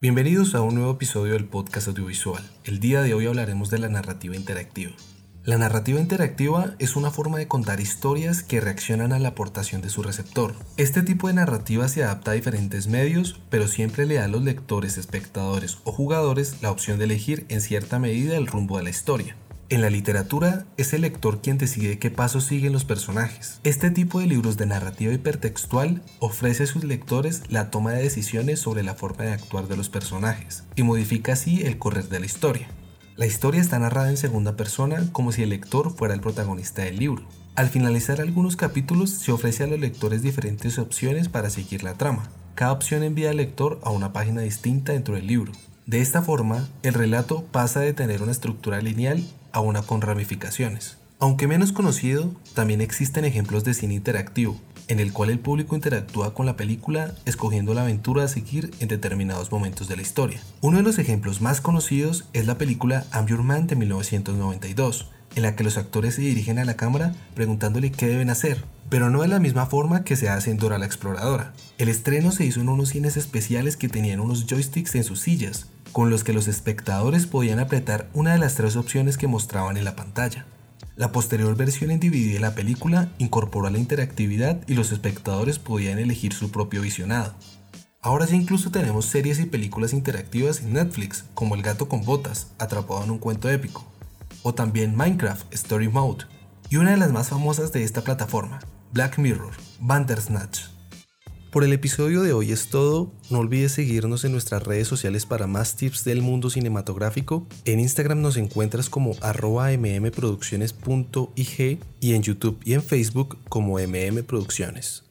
Bienvenidos a un nuevo episodio del podcast audiovisual. El día de hoy hablaremos de la narrativa interactiva. La narrativa interactiva es una forma de contar historias que reaccionan a la aportación de su receptor. Este tipo de narrativa se adapta a diferentes medios, pero siempre le da a los lectores, espectadores o jugadores la opción de elegir en cierta medida el rumbo de la historia. En la literatura es el lector quien decide qué pasos siguen los personajes. Este tipo de libros de narrativa hipertextual ofrece a sus lectores la toma de decisiones sobre la forma de actuar de los personajes y modifica así el correr de la historia. La historia está narrada en segunda persona como si el lector fuera el protagonista del libro. Al finalizar algunos capítulos se ofrece a los lectores diferentes opciones para seguir la trama. Cada opción envía al lector a una página distinta dentro del libro. De esta forma, el relato pasa de tener una estructura lineal a una con ramificaciones. Aunque menos conocido, también existen ejemplos de cine interactivo, en el cual el público interactúa con la película escogiendo la aventura a seguir en determinados momentos de la historia. Uno de los ejemplos más conocidos es la película I'm Man de 1992, en la que los actores se dirigen a la cámara preguntándole qué deben hacer, pero no de la misma forma que se hace en Dora la Exploradora. El estreno se hizo en unos cines especiales que tenían unos joysticks en sus sillas, con los que los espectadores podían apretar una de las tres opciones que mostraban en la pantalla. La posterior versión en DVD de la película incorporó la interactividad y los espectadores podían elegir su propio visionado. Ahora ya incluso tenemos series y películas interactivas en Netflix, como El gato con botas, atrapado en un cuento épico, o también Minecraft Story Mode, y una de las más famosas de esta plataforma, Black Mirror, Bandersnatch. Por el episodio de hoy es todo. No olvides seguirnos en nuestras redes sociales para más tips del mundo cinematográfico. En Instagram nos encuentras como mmproducciones.ig y en YouTube y en Facebook como mmproducciones.